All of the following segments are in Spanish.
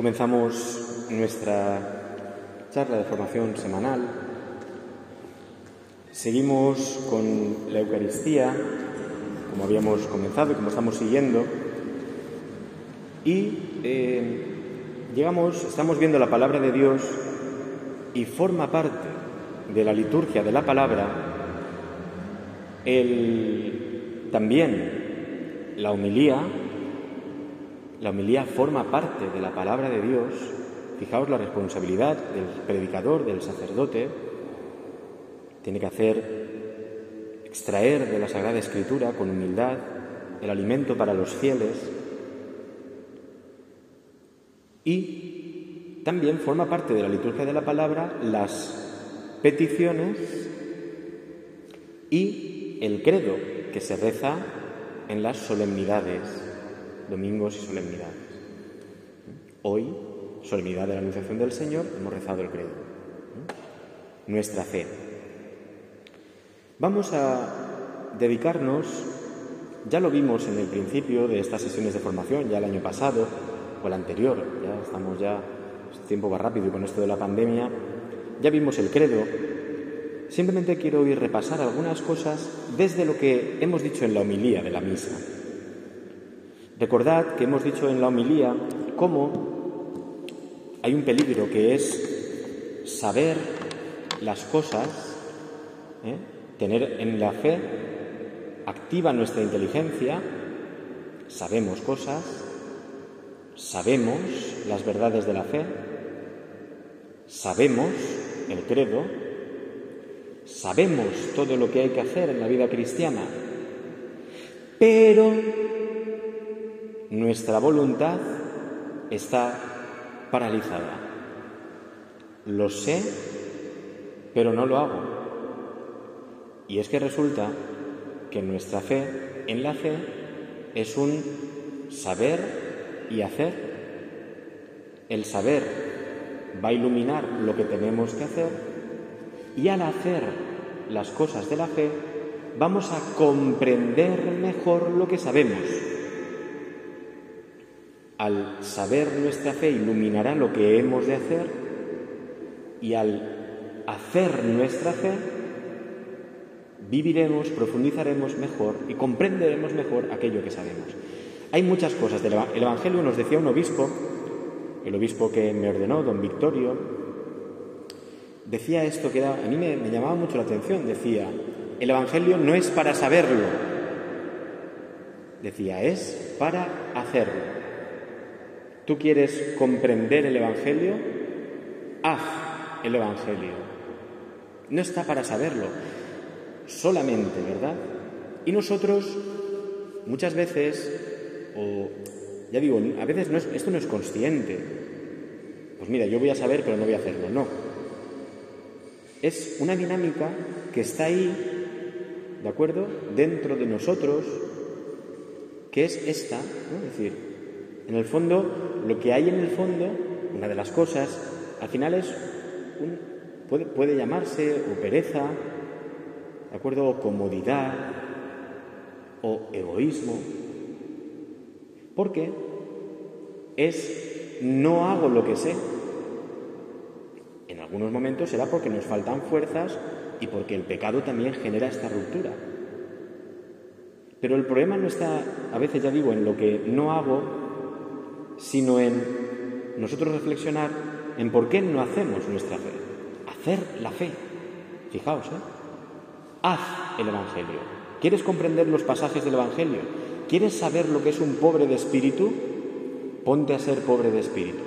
Comenzamos nuestra charla de formación semanal. Seguimos con la Eucaristía, como habíamos comenzado y como estamos siguiendo. Y eh, llegamos, estamos viendo la palabra de Dios y forma parte de la liturgia de la palabra también la homilía la homilía forma parte de la palabra de Dios. Fijaos la responsabilidad del predicador, del sacerdote. Tiene que hacer, extraer de la Sagrada Escritura con humildad el alimento para los fieles. Y también forma parte de la liturgia de la palabra las peticiones y el credo que se reza en las solemnidades domingos y solemnidades. Hoy, solemnidad de la Anunciación del Señor, hemos rezado el credo. Nuestra fe. Vamos a dedicarnos, ya lo vimos en el principio de estas sesiones de formación, ya el año pasado o el anterior, ya estamos ya, el tiempo va rápido y con esto de la pandemia, ya vimos el credo. Simplemente quiero ir repasar algunas cosas desde lo que hemos dicho en la homilía de la misa. Recordad que hemos dicho en la homilía cómo hay un peligro que es saber las cosas, ¿eh? tener en la fe activa nuestra inteligencia, sabemos cosas, sabemos las verdades de la fe, sabemos el credo, sabemos todo lo que hay que hacer en la vida cristiana, pero nuestra voluntad está paralizada. Lo sé, pero no lo hago. Y es que resulta que nuestra fe, en la fe, es un saber y hacer. El saber va a iluminar lo que tenemos que hacer y al hacer las cosas de la fe vamos a comprender mejor lo que sabemos al saber nuestra fe iluminará lo que hemos de hacer y al hacer nuestra fe viviremos, profundizaremos mejor y comprenderemos mejor aquello que sabemos. Hay muchas cosas. El Evangelio nos decía un obispo, el obispo que me ordenó, don Victorio, decía esto que a mí me, me llamaba mucho la atención. Decía, el Evangelio no es para saberlo, decía, es para hacerlo. ¿Tú quieres comprender el Evangelio? Haz el Evangelio. No está para saberlo, solamente, ¿verdad? Y nosotros muchas veces, o ya digo, a veces esto no es consciente. Pues mira, yo voy a saber, pero no voy a hacerlo. No. Es una dinámica que está ahí, ¿de acuerdo? Dentro de nosotros, que es esta, ¿no? Es decir, en el fondo, lo que hay en el fondo, una de las cosas, al final es un, puede, llamarse o pereza, ¿de acuerdo? O comodidad, o egoísmo. Porque es no hago lo que sé. En algunos momentos será porque nos faltan fuerzas y porque el pecado también genera esta ruptura. Pero el problema no está, a veces ya digo, en lo que no hago, sino en nosotros reflexionar en por qué no hacemos nuestra fe. Hacer la fe. Fijaos, ¿eh? Haz el Evangelio. ¿Quieres comprender los pasajes del Evangelio? ¿Quieres saber lo que es un pobre de espíritu? Ponte a ser pobre de espíritu.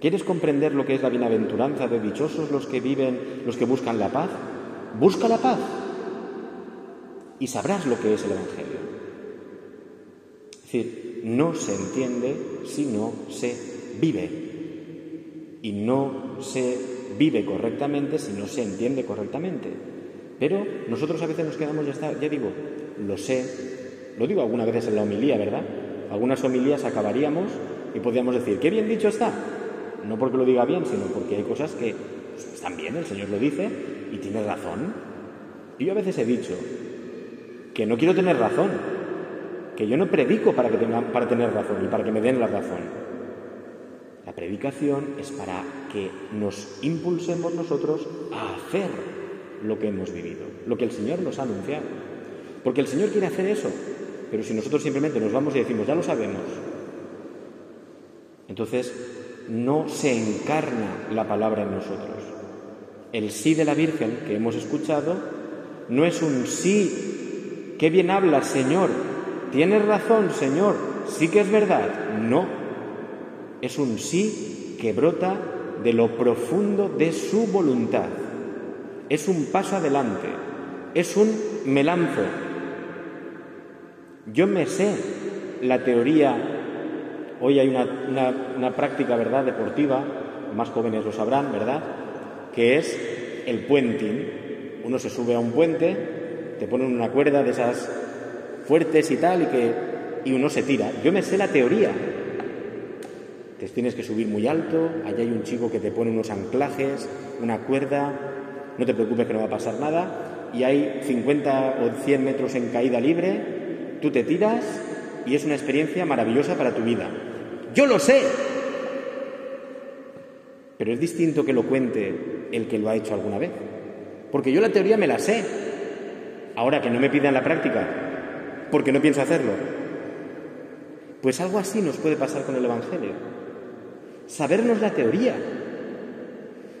¿Quieres comprender lo que es la bienaventuranza de dichosos los que viven, los que buscan la paz? Busca la paz y sabrás lo que es el Evangelio. Es decir, no se entiende si no se vive. Y no se vive correctamente si no se entiende correctamente. Pero nosotros a veces nos quedamos, ya está, ya digo, lo sé, lo digo algunas veces en la homilía, ¿verdad? Algunas homilías acabaríamos y podríamos decir, qué bien dicho está. No porque lo diga bien, sino porque hay cosas que pues, están bien, el Señor lo dice y tiene razón. Y yo a veces he dicho que no quiero tener razón, que yo no predico para, que tenga, para tener razón y para que me den la razón. La predicación es para que nos impulsemos nosotros a hacer lo que hemos vivido, lo que el Señor nos ha anunciado. Porque el Señor quiere hacer eso, pero si nosotros simplemente nos vamos y decimos, ya lo sabemos, entonces no se encarna la palabra en nosotros. El sí de la Virgen que hemos escuchado no es un sí, qué bien hablas, Señor, tienes razón, Señor, sí que es verdad. No, es un sí que brota de lo profundo de su voluntad. Es un paso adelante, es un me lanzo. Yo me sé la teoría, hoy hay una, práctica, ¿verdad?, deportiva, más jóvenes lo sabrán, ¿verdad?, que es el puenting. Uno se sube a un puente, te ponen una cuerda de esas fuertes y tal, y, que, y uno se tira. Yo me sé la teoría. Te tienes que subir muy alto, allá hay un chico que te pone unos anclajes, una cuerda, no te preocupes que no va a pasar nada, y hay 50 o 100 metros en caída libre, tú te tiras y es una experiencia maravillosa para tu vida. Yo lo sé, pero es distinto que lo cuente el que lo ha hecho alguna vez, porque yo la teoría me la sé, ahora que no me pidan la práctica, porque no pienso hacerlo. Pues algo así nos puede pasar con el Evangelio. Sabernos la teoría.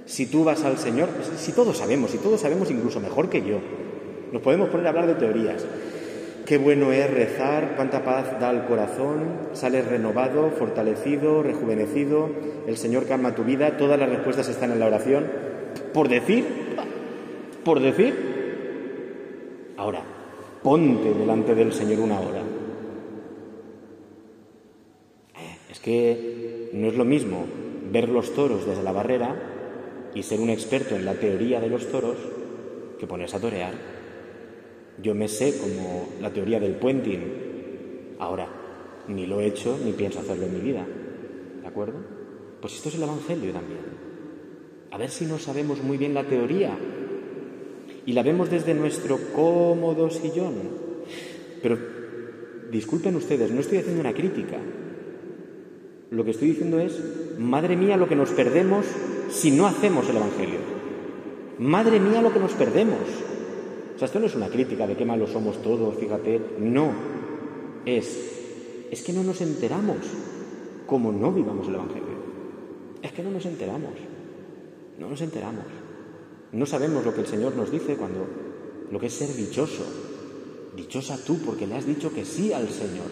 Si tú vas al Señor, si todos sabemos, si todos sabemos incluso mejor que yo, nos podemos poner a hablar de teorías. Qué bueno es rezar, cuánta paz da al corazón, sales renovado, fortalecido, rejuvenecido, el Señor calma tu vida, todas las respuestas están en la oración. Por decir, por decir. Ahora, ponte delante del Señor una hora. Eh, es que no es lo mismo ver los toros desde la barrera y ser un experto en la teoría de los toros que ponerse a torear. Yo me sé como la teoría del puenting. Ahora, ni lo he hecho ni pienso hacerlo en mi vida. ¿De acuerdo? Pues esto es el Evangelio también. A ver si no sabemos muy bien la teoría y la vemos desde nuestro cómodo sillón. Pero disculpen ustedes, no estoy haciendo una crítica. Lo que estoy diciendo es, madre mía, lo que nos perdemos si no hacemos el Evangelio. Madre mía, lo que nos perdemos. O sea, esto no es una crítica de qué malos somos todos, fíjate. No. Es, es que no nos enteramos como no vivamos el Evangelio. Es que no nos enteramos. No nos enteramos. No sabemos lo que el Señor nos dice cuando lo que es ser dichoso. Dichosa tú porque le has dicho que sí al Señor.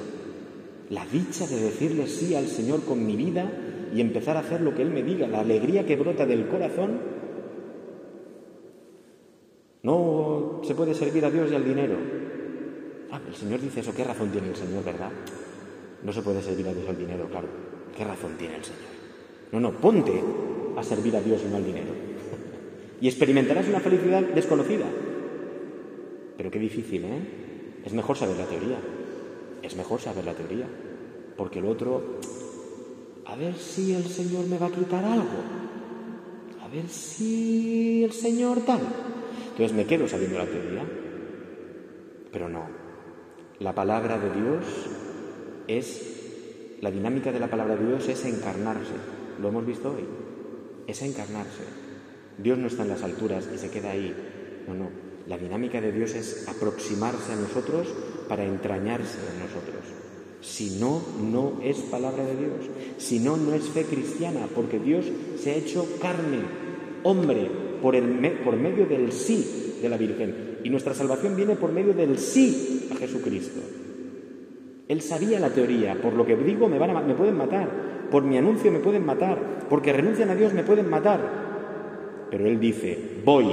La dicha de decirle sí al Señor con mi vida y empezar a hacer lo que Él me diga, la alegría que brota del corazón. No se puede servir a Dios y al dinero. Ah, el Señor dice eso. ¿Qué razón tiene el Señor, verdad? No se puede servir a Dios y al dinero, claro. ¿Qué razón tiene el Señor? No, no, ponte a servir a Dios y no al dinero y experimentarás una felicidad desconocida. Pero qué difícil, ¿eh? Es mejor saber la teoría. Es mejor saber la teoría. Porque el otro, a ver si el Señor me va a quitar algo. A ver si el Señor tal. Entonces me quedo sabiendo la teoría. Pero no. La palabra de Dios es, la dinámica de la palabra de Dios es encarnarse. Lo hemos visto hoy. Es encarnarse. Dios no está en las alturas y se queda ahí. No, no. La dinámica de Dios es aproximarse a nosotros para entrañarse en nosotros. Si no, no es palabra de Dios. Si no, no es fe cristiana, porque Dios se ha hecho carne, hombre, por, el por medio del sí de la Virgen. Y nuestra salvación viene por medio del sí a Jesucristo. Él sabía la teoría, por lo que digo me, van a, me pueden matar, por mi anuncio me pueden matar, porque renuncian a Dios me pueden matar, pero él dice, voy.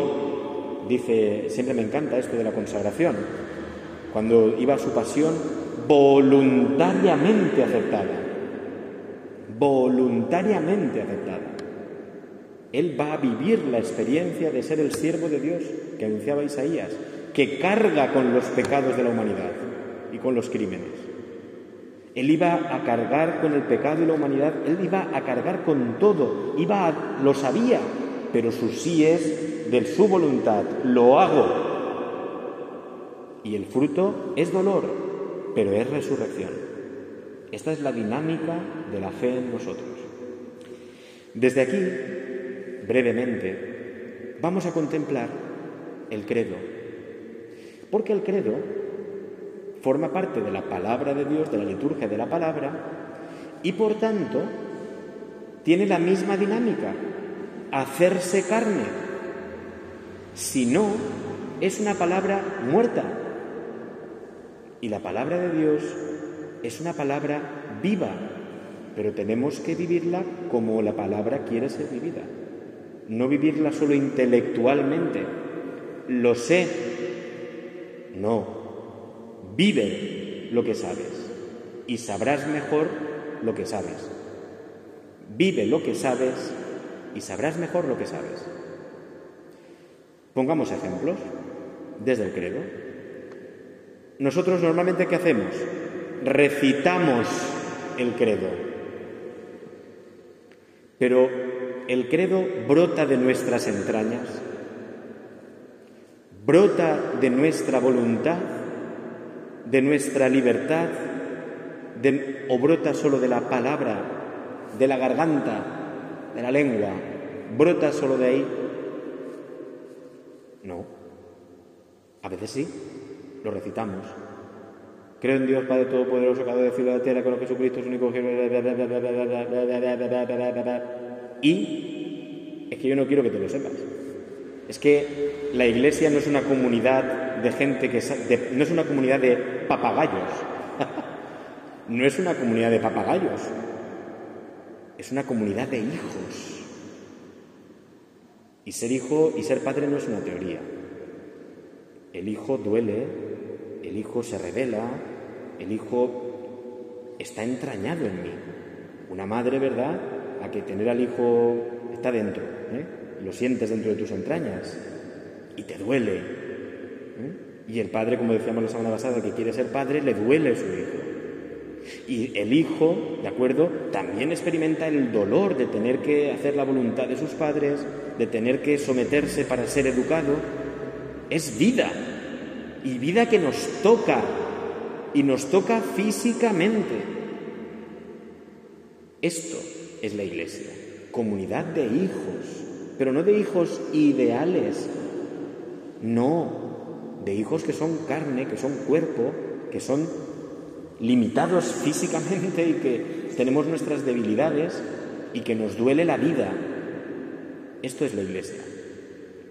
Dice, siempre me encanta esto de la consagración. Cuando iba a su pasión, voluntariamente aceptada. Voluntariamente aceptada. Él va a vivir la experiencia de ser el siervo de Dios que anunciaba Isaías, que carga con los pecados de la humanidad y con los crímenes. Él iba a cargar con el pecado y la humanidad, él iba a cargar con todo, iba a, lo sabía, pero su sí es de su voluntad, lo hago. Y el fruto es dolor, pero es resurrección. Esta es la dinámica de la fe en nosotros. Desde aquí, brevemente, vamos a contemplar el credo. Porque el credo forma parte de la palabra de Dios, de la liturgia de la palabra, y por tanto tiene la misma dinámica, hacerse carne. Si no, es una palabra muerta. Y la palabra de Dios es una palabra viva, pero tenemos que vivirla como la palabra quiere ser vivida. No vivirla solo intelectualmente. Lo sé. No. Vive lo que sabes y sabrás mejor lo que sabes. Vive lo que sabes y sabrás mejor lo que sabes. Pongamos ejemplos desde el credo. Nosotros normalmente ¿qué hacemos? Recitamos el credo. Pero el credo brota de nuestras entrañas, brota de nuestra voluntad, de nuestra libertad, o brota solo de la palabra, de la garganta, de la lengua, brota solo de ahí. No. A veces sí, lo recitamos. Creo en Dios Padre Todopoderoso, cada de cielo de la tierra, con Jesucristo es único. Y es que yo no quiero que te lo sepas. Es que la iglesia no es una comunidad de gente que. no es una comunidad de papagayos. no es una comunidad de papagayos. Es una comunidad de hijos. Y ser hijo y ser padre no es una teoría. El hijo duele, el hijo se revela, el hijo está entrañado en mí. Una madre, ¿verdad? A que tener al hijo está dentro, ¿eh? lo sientes dentro de tus entrañas y te duele. ¿eh? Y el padre, como decíamos la semana pasada, que quiere ser padre, le duele su hijo. Y el hijo, ¿de acuerdo? También experimenta el dolor de tener que hacer la voluntad de sus padres, de tener que someterse para ser educado. Es vida. Y vida que nos toca. Y nos toca físicamente. Esto es la iglesia. Comunidad de hijos. Pero no de hijos ideales. No. De hijos que son carne, que son cuerpo, que son limitados físicamente y que tenemos nuestras debilidades y que nos duele la vida. Esto es la iglesia.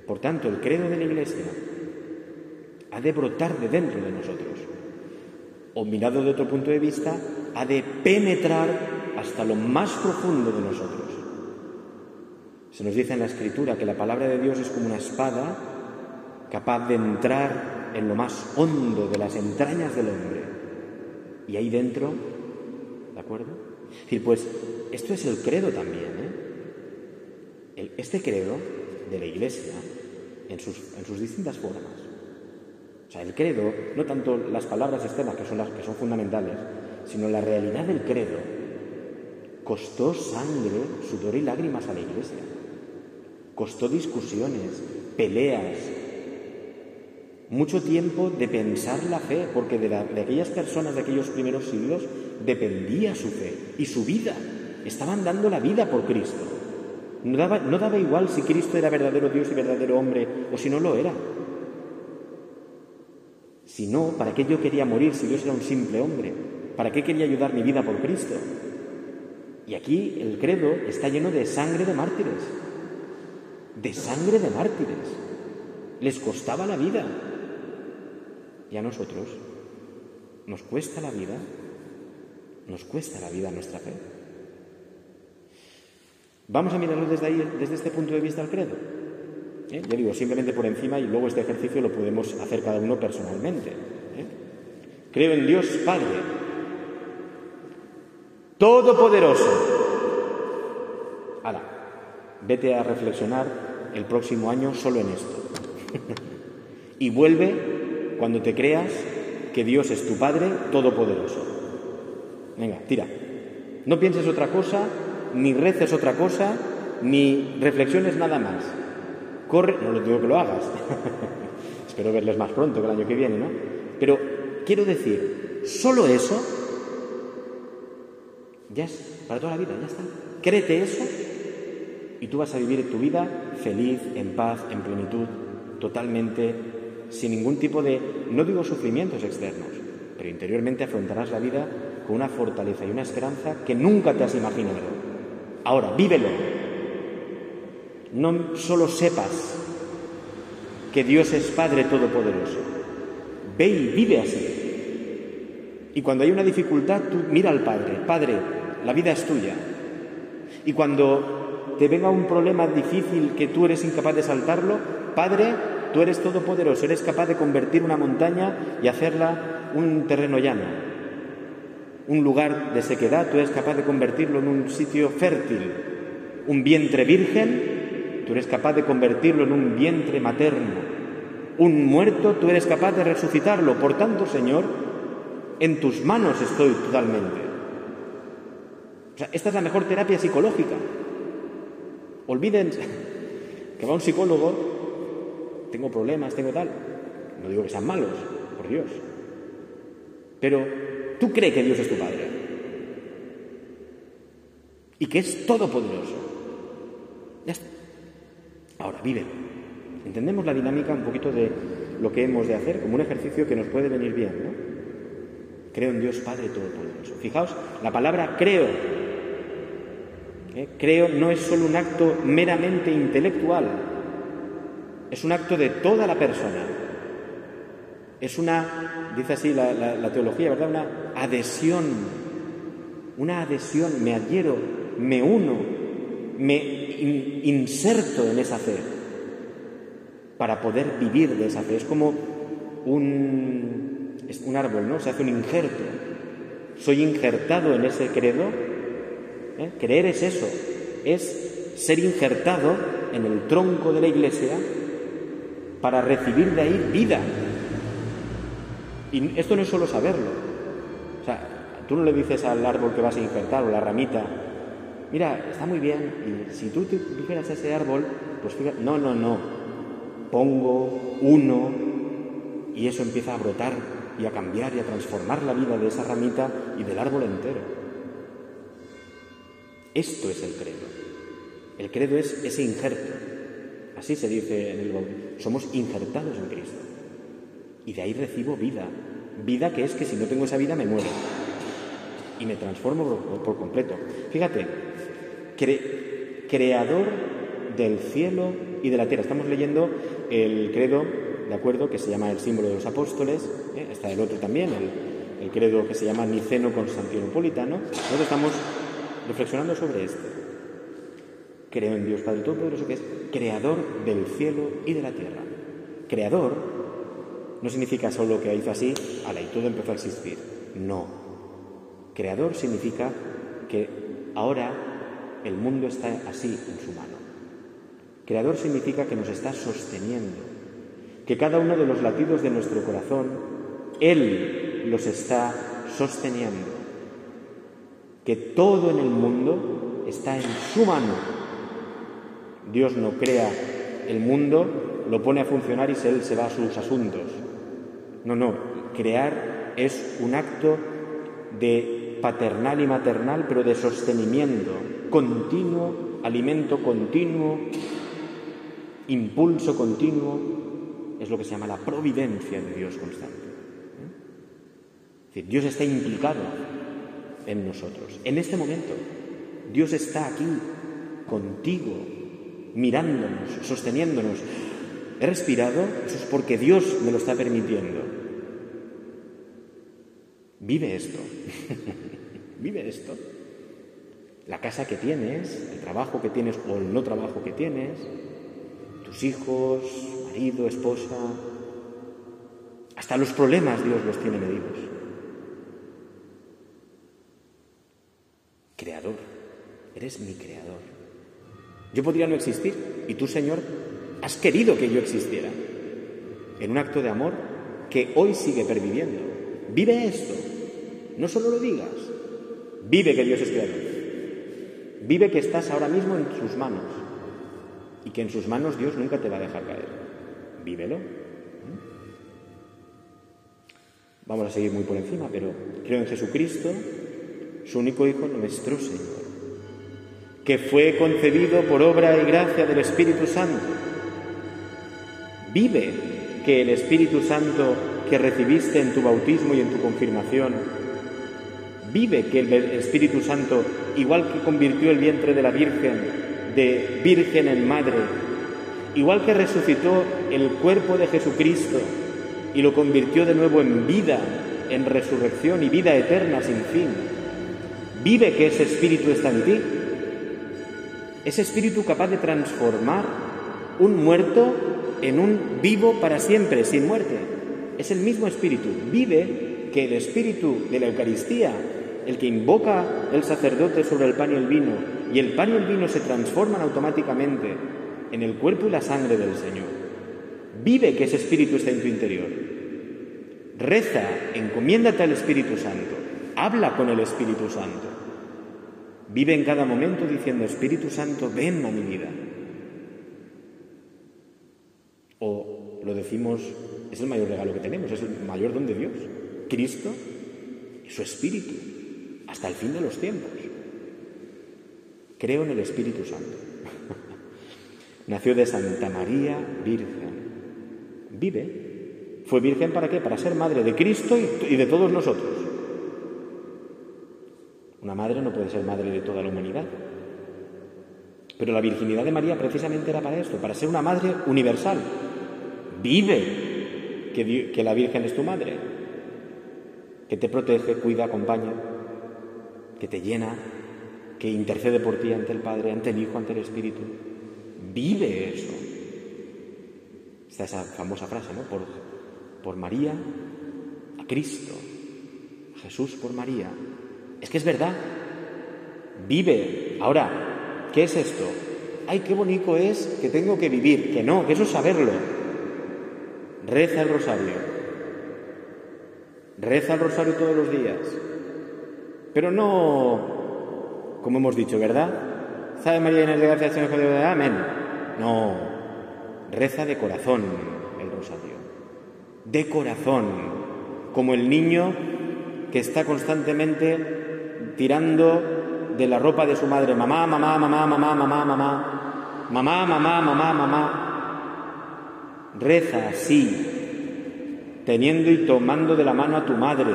Por tanto, el credo de la iglesia ha de brotar de dentro de nosotros. O mirado de otro punto de vista, ha de penetrar hasta lo más profundo de nosotros. Se nos dice en la escritura que la palabra de Dios es como una espada capaz de entrar en lo más hondo de las entrañas del hombre. Y ahí dentro, ¿de acuerdo? Decir, pues esto es el credo también. ¿eh? este credo de la Iglesia en sus, en sus distintas formas. O sea, el credo, no tanto las palabras externas, que son las que son fundamentales, sino la realidad del credo, costó sangre, sudor y lágrimas a la iglesia. Costó discusiones, peleas, mucho tiempo de pensar la fe, porque de, aquellas personas de aquellos primeros siglos dependía su fe y su vida. Estaban dando la vida por Cristo. No daba, no daba igual si Cristo era verdadero Dios y verdadero hombre o si no lo era. Si no, ¿para qué yo quería morir si Dios era un simple hombre? ¿Para qué quería ayudar mi vida por Cristo? Y aquí el credo está lleno de sangre de mártires. De sangre de mártires. Les costaba la vida. Y a nosotros nos cuesta la vida. Nos cuesta la vida nuestra fe. Vamos a mirarlo desde ahí, desde este punto de vista al credo. ¿eh? Yo digo simplemente por encima y luego este ejercicio lo podemos hacer cada uno personalmente. ¿eh? Creo en Dios Padre, Todopoderoso. Ahora, vete a reflexionar el próximo año solo en esto. y vuelve cuando te creas que Dios es tu Padre Todopoderoso. Venga, tira. No pienses otra cosa, ni reces otra cosa, ni reflexiones nada más. Corre, no lo digo que lo hagas. Espero verles más pronto que el año que viene, ¿no? Pero quiero decir, solo eso ya es para toda la vida, ya está. Créete eso Y tú vas a vivir tu vida feliz, en paz, en plenitud, totalmente, sin ningún tipo de, no digo sufrimientos externos, pero interiormente afrontarás la vida con una fortaleza y una esperanza que nunca te has imaginado. Ahora, vívelo. No solo sepas que Dios es Padre Todopoderoso. Ve y vive así. Y cuando hay una dificultad, mira al Padre. Padre, la vida es tuya. Y cuando te venga un problema difícil que tú eres incapaz de saltarlo, Padre, tú eres todopoderoso, eres capaz de convertir una montaña y hacerla un terreno llano. Un lugar de sequedad, tú eres capaz de convertirlo en un sitio fértil. Un vientre virgen, tú eres capaz de convertirlo en un vientre materno. Un muerto, tú eres capaz de resucitarlo. Por tanto, Señor, en tus manos estoy totalmente. O sea, esta es la mejor terapia psicológica. Olviden que va un psicólogo, tengo problemas, tengo tal. No digo que sean malos, por Dios. Pero tú crees que Dios es tu Padre. Y que es todopoderoso. Ya está. Ahora, vive. Entendemos la dinámica un poquito de lo que hemos de hacer como un ejercicio que nos puede venir bien, ¿no? Creo en Dios Padre Todopoderoso. Fijaos, la palabra creo ¿eh? Creo no es solo un acto meramente intelectual, es un acto de toda la persona. Es una, dice así la, teología, ¿verdad? Una adhesión, una adhesión, me adhiero, me uno, me inserto en esa fe para poder vivir de esa fe. Es como un, un árbol, ¿no? Se hace un injerto. Soy injertado en ese credo ¿eh? Creer es eso, es ser injertado en el tronco de la iglesia para recibir de ahí vida. Y esto no es solo saberlo. O sea, tú no le dices al árbol que vas a injertar o la ramita, mira, está muy bien, y si tú te dijeras ese árbol, pues fíjate, no, no, no, pongo uno y eso empieza a brotar y a cambiar y a transformar la vida de esa ramita y del árbol entero. Esto es el credo. El credo es ese injerto. Así se dice en el bautismo. Somos injertados en Cristo. Y de ahí recibo vida. Vida que es que si no tengo esa vida me muero. Y me transformo por, completo. Fíjate, creador del cielo y de la tierra. Estamos leyendo el credo, ¿de acuerdo? Que se llama el símbolo de los apóstoles. ¿eh? Está el otro también, el, credo que se llama Niceno Constantinopolitano. Nosotros estamos reflexionando sobre esto. Creo en Dios Padre Todopoderoso, que es creador del cielo y de la tierra. Creador no significa solo que hizo así, ala, y todo empezó a existir. No. Creador significa que ahora el mundo está así en su mano. Creador significa que nos está sosteniendo, que cada uno de los latidos de nuestro corazón, Él los está sosteniendo que todo en el mundo está en su mano. Dios no crea el mundo, lo pone a funcionar y él se va a sus asuntos. No, no, crear es un acto de paternal y maternal, pero de sostenimiento continuo, alimento continuo, impulso continuo, es lo que se llama la providencia de Dios constante. Decir, Dios está implicado en nosotros. En este momento, Dios está aquí, contigo, mirándonos, sosteniéndonos. He respirado, eso es porque Dios me lo está permitiendo. Vive esto, vive esto. La casa que tienes, el trabajo que tienes o el no trabajo que tienes, tus hijos, marido, esposa, hasta los problemas Dios los tiene medidos. creador, eres mi creador. Yo podría no existir. Y tú, Señor, has querido que yo existiera. En un acto de amor que hoy sigue perviviendo. Vive esto, no solo lo digas, vive que Dios es creador, vive que estás ahora mismo en sus manos. Y que en sus manos Dios nunca te va a dejar caer. Vívelo. Vamos a seguir muy por encima, pero creo en Jesucristo, su único Hijo, nuestro Señor, que fue concebido por obra y gracia del Espíritu Santo. Vive que el Espíritu Santo que recibiste en tu bautismo y en tu confirmación, vive que el Espíritu Santo, igual que convirtió el vientre de la Virgen de virgen en madre, igual que resucitó el cuerpo de Jesucristo y lo convirtió de nuevo en vida, en resurrección y vida eterna sin fin, vive que ese Espíritu está en ti. Ese Espíritu capaz de transformar un muerto en un vivo para siempre, sin muerte es el mismo espíritu. Vive que el espíritu de la Eucaristía, el que invoca el sacerdote sobre el pan y el vino, y el pan y el vino se transforman automáticamente en el cuerpo y la sangre del Señor. Vive que ese espíritu está en tu interior. Reza, encomiéndate al Espíritu Santo, habla con el Espíritu Santo. Vive en cada momento diciendo, Espíritu Santo, ven a mi vida. O lo decimos es el mayor regalo que tenemos, es el mayor don de Dios. Cristo y su Espíritu, hasta el fin de los tiempos. Creo en el Espíritu Santo. Nació de Santa María Virgen. Vive. ¿Fue virgen para qué? Para ser madre de Cristo y de todos nosotros. Una madre no puede ser madre de toda la humanidad. Pero la virginidad de María precisamente era para esto, para ser una madre universal. Vive que, la Virgen es tu madre, que te protege, cuida, acompaña, que te llena, que intercede por ti ante el Padre, ante el Hijo, ante el Espíritu. Vive eso. Está esa famosa frase, ¿no? Por, por María a Cristo. Jesús por María. Es que es verdad. Vive. Ahora, ¿qué es esto? Ay, qué bonito es que tengo que vivir. Que no, que eso es saberlo. Reza el rosario. Reza el rosario todos los días. Pero no, como hemos dicho, ¿verdad? ¿Sabe María Inés de Gracia, Señor de Amén. No, reza de corazón el rosario. De corazón, como el niño que está constantemente tirando de la ropa de su madre. Mamá, mamá, mamá, mamá, mamá, mamá. Mamá, mamá, mamá, mamá. Reza así, teniendo y tomando de la mano a tu madre,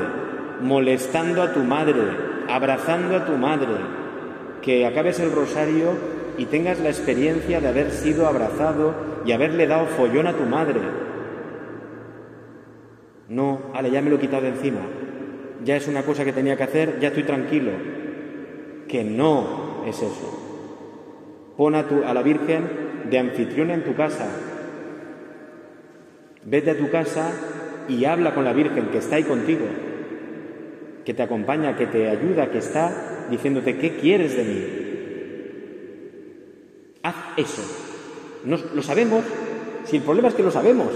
molestando a tu madre, abrazando a tu madre, que acabes el rosario y tengas la experiencia de haber sido abrazado y haberle dado follón a tu madre. No, ale, ya me lo he quitado encima. Ya es una cosa que tenía que hacer, ya estoy tranquilo. Que no es eso. Pon a, tu, a la Virgen de anfitriona en tu casa, Vete a tu casa y habla con la Virgen que está ahí contigo, que te acompaña, que te ayuda, que está diciéndote, ¿qué quieres de mí? Haz eso. lo sabemos, si el problema es que lo sabemos.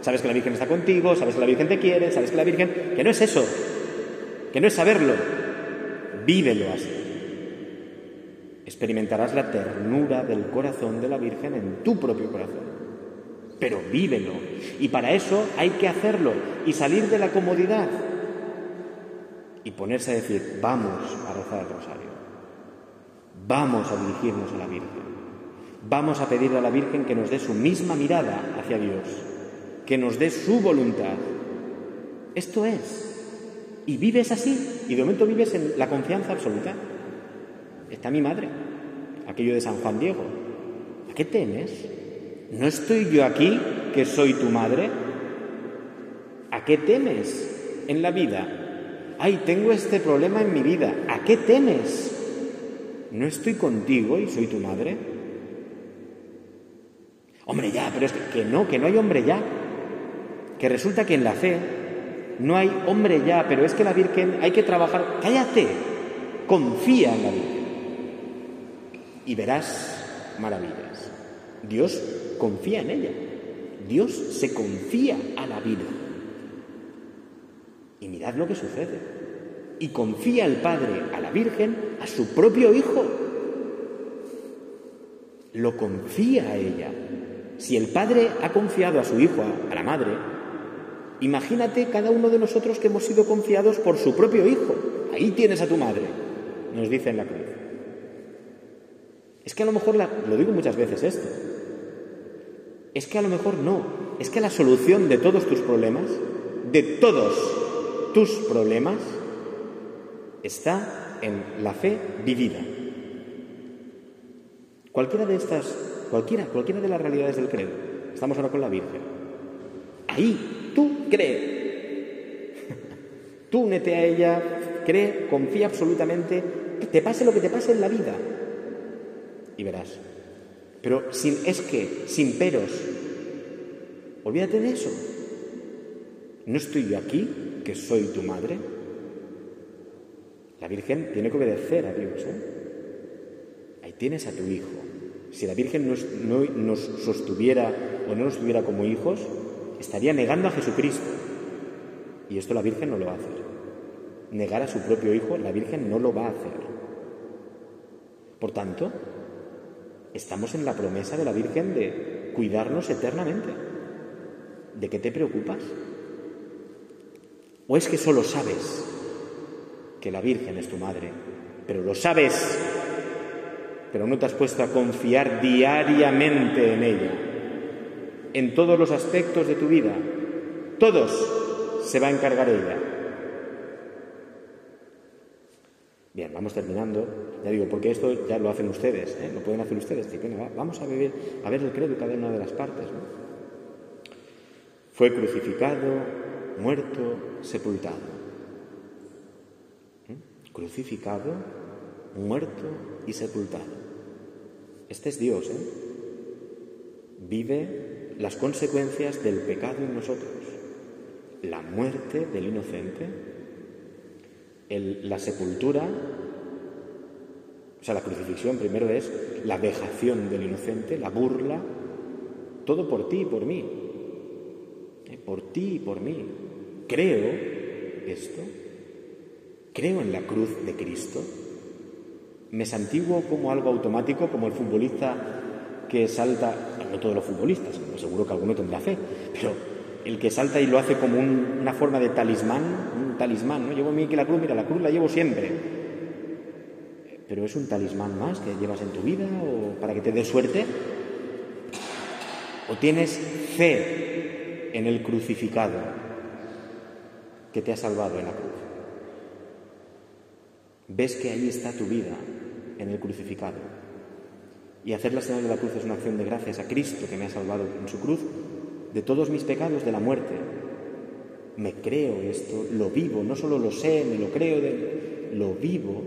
Sabes que la Virgen está contigo, sabes que la Virgen te quiere, sabes que la Virgen... Que no es eso, que no es saberlo. Vívelo así. Experimentarás la ternura del corazón de la Virgen en tu propio corazón pero vívelo. Y para eso hay que hacerlo y salir de la comodidad y ponerse a decir, vamos a rezar el rosario, vamos a dirigirnos a la Virgen, vamos a pedirle a la Virgen que nos dé su misma mirada hacia Dios, que nos dé su voluntad. Esto es. Y vives así, y de momento vives en la confianza absoluta. Está mi madre, aquello de San Juan Diego. ¿A qué temes? ¿No estoy yo aquí, que soy tu madre? ¿A qué temes en la vida? Ay, tengo este problema en mi vida. ¿A qué temes? ¿No estoy contigo y soy tu madre? Hombre, ya, pero es que, no, que no hay hombre ya. Que resulta que en la fe no hay hombre ya, pero es que la Virgen hay que trabajar. Cállate, confía en la Virgen y verás maravillas. Dios confía en ella. Dios se confía a la vida. Y mirad lo que sucede. Y confía el Padre a la Virgen a su propio Hijo. Lo confía a ella. Si el Padre ha confiado a su Hijo, a la Madre, imagínate cada uno de nosotros que hemos sido confiados por su propio Hijo. Ahí tienes a tu Madre, nos dice en la cruz. Es que a lo mejor, lo digo muchas veces esto, es que a lo mejor no, es que la solución de todos tus problemas, de todos tus problemas, está en la fe vivida. Cualquiera de estas, cualquiera, cualquiera de las realidades del credo, estamos ahora con la Virgen. Ahí, tú cree. tú únete a ella, cree, confía absolutamente, te pase lo que te pase en la vida. Y verás. Pero sin es que, sin peros. Olvídate de eso. No estoy yo aquí, que soy tu madre. La Virgen tiene que obedecer a Dios. ¿eh? Ahí tienes a tu hijo. Si la Virgen no, nos sostuviera o no nos tuviera como hijos, estaría negando a Jesucristo. Y esto la Virgen no lo va a hacer. Negar a su propio hijo, la Virgen no lo va a hacer. Por tanto, estamos en la promesa de la Virgen de cuidarnos eternamente. ¿De qué te preocupas? ¿O es que solo sabes que la Virgen es tu madre, pero lo sabes, pero no te has puesto a confiar diariamente en ella, en todos los aspectos de tu vida, todos se va a encargar ella. Bien, vamos terminando. Ya digo, porque esto ya lo hacen ustedes, ¿eh? lo pueden hacer ustedes. vamos a, ver, a ver el credo cada una de las partes. Fue crucificado, muerto, sepultado crucificado, muerto y sepultado. Este es Dios, ¿eh? Vive las consecuencias del pecado en nosotros, la muerte del inocente, la sepultura, o sea, la crucifixión primero es la vejación del inocente, la burla, todo por ti y por mí, ¿eh? por ti y por mí. Creo esto Creo en la cruz de Cristo. Me santiguo como algo automático, como el futbolista que salta, no todos los futbolistas, seguro que alguno tendrá fe, pero el que salta y lo hace como una forma de talismán, un talismán, ¿no? Llevo que la cruz, mira, la cruz la llevo siempre. Pero es un talismán más que llevas en tu vida o para que te dé suerte. O tienes fe en el crucificado que te ha salvado en la cruz ves que ahí está tu vida en el crucificado. Y hacer la señal de la cruz es una acción de gracias a Cristo que me ha salvado en su cruz de todos mis pecados, de la muerte. Me creo esto, lo vivo, no solo lo sé, me lo creo, lo vivo.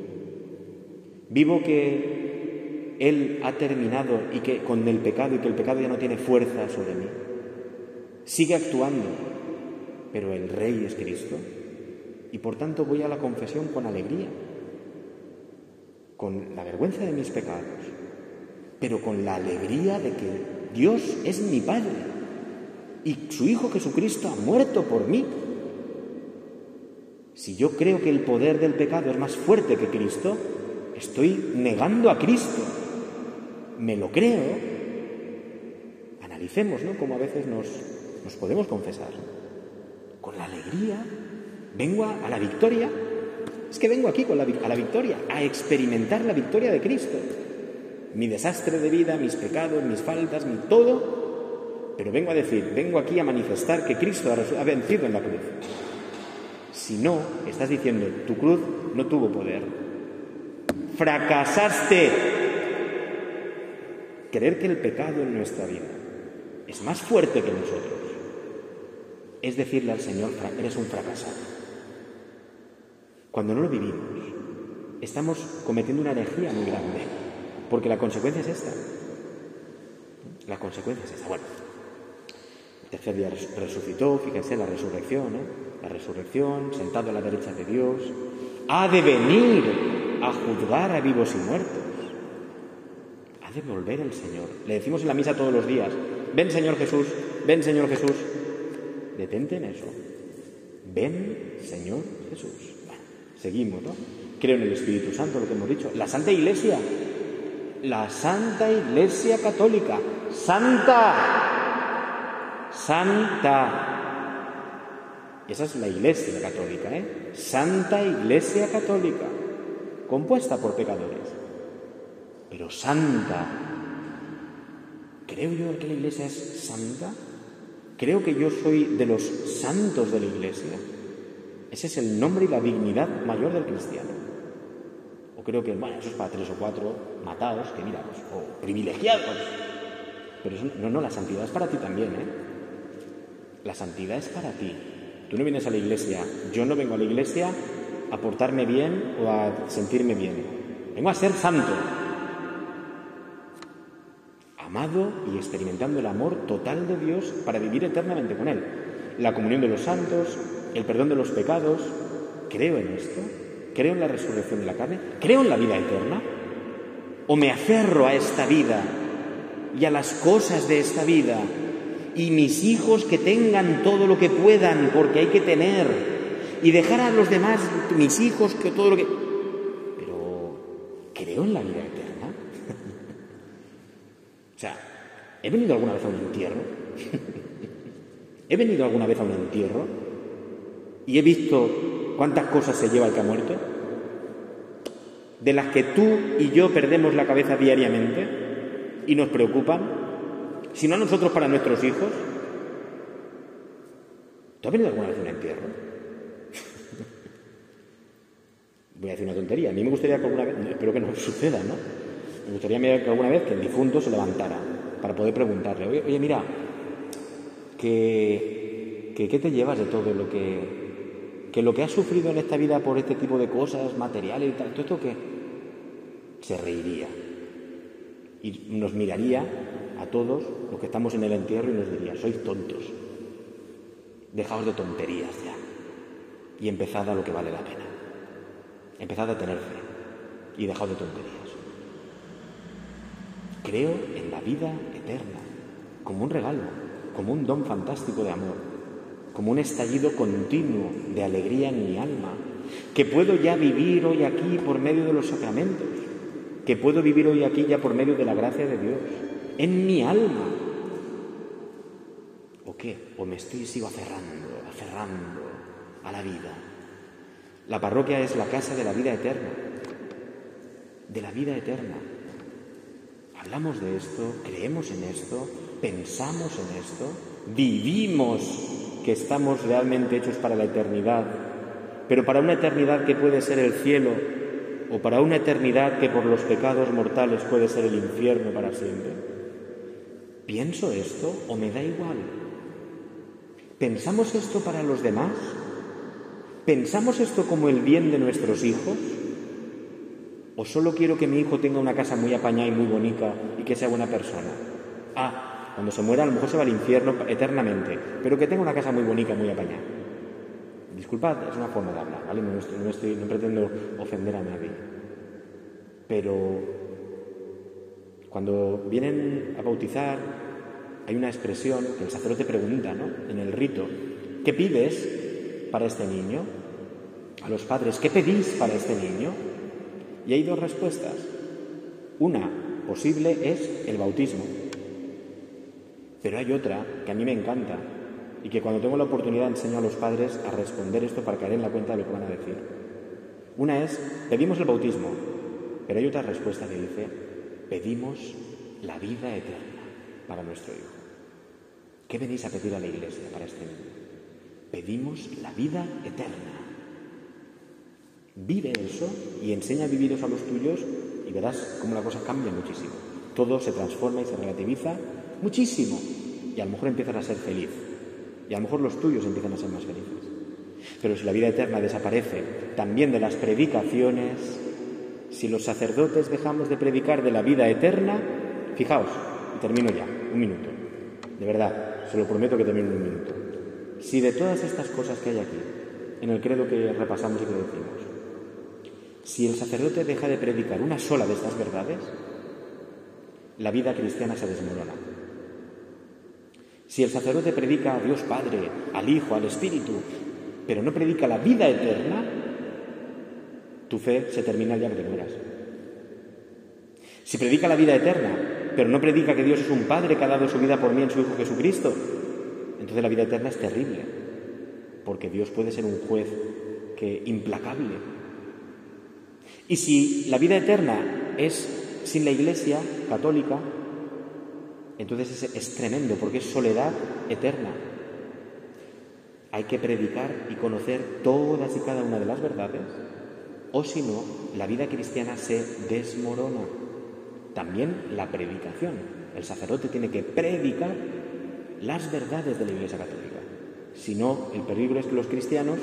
Vivo que Él ha terminado y que con el pecado y que el pecado ya no tiene fuerza sobre mí. Sigue actuando, pero el Rey es Cristo. Y por tanto voy a la confesión con alegría con la vergüenza de mis pecados, pero con la alegría de que Dios es mi Padre y su Hijo Jesucristo ha muerto por mí. Si yo creo que el poder del pecado es más fuerte que Cristo, estoy negando a Cristo. Me lo creo. Analicemos, ¿no? Como a veces nos, nos podemos confesar. Con la alegría vengo a la victoria es que vengo aquí con la, a la victoria, a experimentar la victoria de Cristo. Mi desastre de vida, mis pecados, mis faltas, mi todo. Pero vengo a decir, vengo aquí a manifestar que Cristo ha vencido en la cruz. Si no, estás diciendo, tu cruz no tuvo poder. Fracasaste. Creer que el pecado en nuestra vida es más fuerte que nosotros es decirle al Señor, eres un fracasado. Cuando no lo vivimos, estamos cometiendo una herejía muy grande, porque la consecuencia es esta. La consecuencia es esta. Bueno, el tercer día resucitó, fíjense la resurrección, ¿eh? la resurrección, sentado a la derecha de Dios, ha de venir a juzgar a vivos y muertos. Ha de volver el Señor. Le decimos en la misa todos los días, ven Señor Jesús, ven Señor Jesús. Detente en eso. Ven Señor Jesús. Seguimos, ¿no? Creo en el Espíritu Santo, lo que hemos dicho. La Santa Iglesia, la Santa Iglesia Católica, Santa, Santa. Esa es la Iglesia Católica, ¿eh? Santa Iglesia Católica, compuesta por pecadores. pero santa. ¿Creo yo que la iglesia es santa? ¿Creo que yo soy de los santos de la iglesia? Ese es el nombre y la dignidad mayor del cristiano. O creo que, bueno, eso es para tres o cuatro matados, que mira, pues, o privilegiados. Pero eso, no, no, la santidad es para ti también, ¿eh? La santidad es para ti. Tú no vienes a la iglesia, yo no vengo a la iglesia a portarme bien o a sentirme bien. Vengo a ser santo. Amado y experimentando el amor total de Dios para vivir eternamente con Él. La comunión de los santos, el perdón de los pecados. ¿Creo en esto? ¿Creo en la resurrección de la carne? ¿Creo en la vida eterna? ¿O me aferro a esta vida y a las cosas de esta vida y mis hijos que tengan todo lo que puedan porque hay que tener y dejar a los demás, mis hijos, que todo lo que... Pero, ¿creo en la vida eterna? o sea, ¿he venido alguna vez a un entierro? ¿He venido alguna vez a un entierro? ¿Y he visto cuántas cosas se lleva el que ha muerto? De las que tú y yo perdemos la cabeza diariamente y nos preocupan, si no a nosotros para nuestros hijos. ¿Tú has venido alguna vez a un entierro? Voy a decir una tontería. A mí me gustaría que alguna vez, espero que no suceda, ¿no? Me gustaría que alguna vez que el difunto se levantara para poder preguntarle, oye, mira, ¿qué te llevas de todo lo que, que lo que has sufrido en esta vida por este tipo de cosas materiales y tal, todo esto que se reiría. Y nos miraría a todos los que estamos en el entierro y nos diría, sois tontos, dejaos de tonterías ya. Y empezad a lo que vale la pena. Empezad a tener fe y dejad de tonterías. Creo en la vida eterna, como un regalo, como un don fantástico de amor, como un estallido continuo de alegría en mi alma, que puedo ya vivir hoy aquí por medio de los sacramentos, que puedo vivir hoy aquí ya por medio de la gracia de Dios, en mi alma. ¿O qué? ¿O me estoy sigo aferrando, aferrando a la vida? La parroquia es la casa de la vida eterna, de la vida eterna. Hablamos de esto, creemos en esto, pensamos en esto, vivimos que estamos realmente hechos para la eternidad, pero para una eternidad que puede ser el cielo o para una eternidad que por los pecados mortales puede ser el infierno para siempre. ¿Pienso esto o me da igual? ¿Pensamos esto para los demás ¿Pensamos esto como el bien de nuestros hijos? ¿O solo quiero que mi hijo tenga una casa muy apañada y muy bonita y que sea buena persona? Ah, cuando se muera a lo mejor se va al infierno eternamente, pero que tenga una casa muy bonita, muy apañada. Disculpad, es una forma de hablar, ¿vale? No, no pretendo ofender a nadie. Pero cuando vienen a bautizar, hay una expresión que el sacerdote pregunta, ¿no? En el rito, ¿qué pides? para este niño? A los padres, ¿qué pedís para este niño? Y hay dos respuestas. Una posible es el bautismo. Pero hay otra que a mí me encanta y que cuando tengo la oportunidad enseño a los padres a responder esto para caer en la cuenta de lo que van a decir. Una es, pedimos el bautismo, pero hay otra respuesta que dice, pedimos la vida eterna para nuestro hijo. ¿Qué venís a pedir a la iglesia para este niño? pedimos la vida eterna. Vive eso y enseña a vivir a los tuyos y verás cómo la cosa cambia muchísimo. Todo se transforma y se relativiza muchísimo y a lo mejor empiezas a ser feliz y a lo mejor los tuyos empiezan a ser más felices. Pero si la vida eterna desaparece también de las predicaciones, si los sacerdotes dejamos de predicar de la vida eterna, fijaos, termino ya, un minuto, de verdad, se lo prometo que termino en un minuto. Si de todas estas cosas que hay aquí, en el credo que repasamos y que decimos, si el sacerdote deja de predicar una sola de estas verdades, la vida cristiana se desmorona. Si el sacerdote predica a Dios Padre, al Hijo, al Espíritu, pero no predica la vida eterna, tu fe se termina ya que. Si predica la vida eterna, pero no predica que Dios es un Padre que ha dado su vida por mí en su Hijo Jesucristo, entonces la vida eterna es terrible, porque Dios puede ser un juez que implacable. Y si la vida eterna es sin la Iglesia católica, entonces es, tremendo porque es soledad eterna. Hay que predicar y conocer todas y cada una de las verdades, o si no, la vida cristiana se desmorona. También la predicación. El sacerdote tiene que predicar las verdades de la Iglesia Católica. Si no, el peligro es que los cristianos,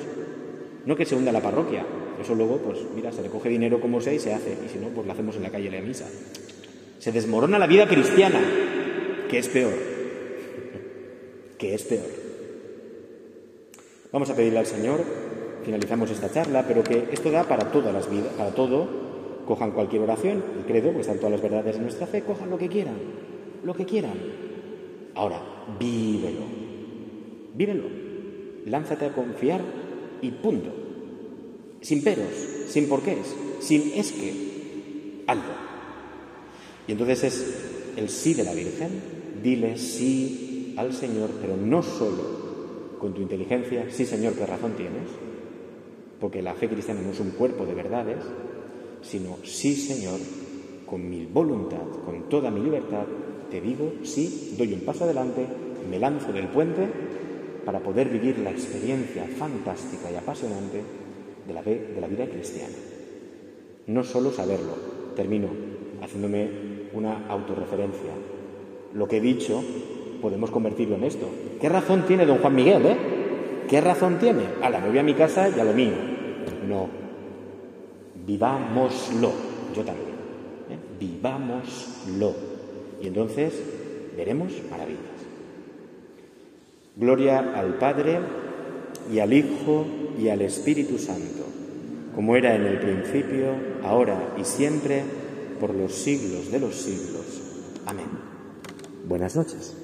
no que se hunda la parroquia, eso luego, pues mira, se le coge dinero como sea y se hace, y si no, pues lo hacemos en la calle la misa. Se desmorona la vida cristiana, que es peor, que es peor. Vamos a pedirle al Señor, finalizamos esta charla, pero que esto da para todas las vidas, para todo. Cojan cualquier oración, el credo, pues están todas las verdades de nuestra fe, cojan lo que quieran, lo que quieran. Ahora, vívelo, vívelo, lánzate a confiar y punto. Sin peros, sin porqués, sin es que, algo. Y entonces es el sí de la Virgen, dile sí al Señor, pero no solo con tu inteligencia, sí Señor, qué razón tienes, porque la fe cristiana no es un cuerpo de verdades, sino sí Señor, con mi voluntad, con toda mi libertad, te digo sí, doy un paso adelante, me lanzo del puente para poder vivir la experiencia fantástica y apasionante de la, de la vida cristiana. No solo saberlo, termino haciéndome una autorreferencia. Lo que he dicho podemos convertirlo en esto. ¿Qué razón tiene don Juan Miguel, eh? ¿Qué razón tiene? la me voy a mi casa y a lo mío. No. Vivámoslo. Yo también. ¿eh? Vivámoslo. Y entonces veremos maravillas. Gloria al Padre y al Hijo y al Espíritu Santo, como era en el principio, ahora y siempre, por los siglos de los siglos. Amén. Buenas noches.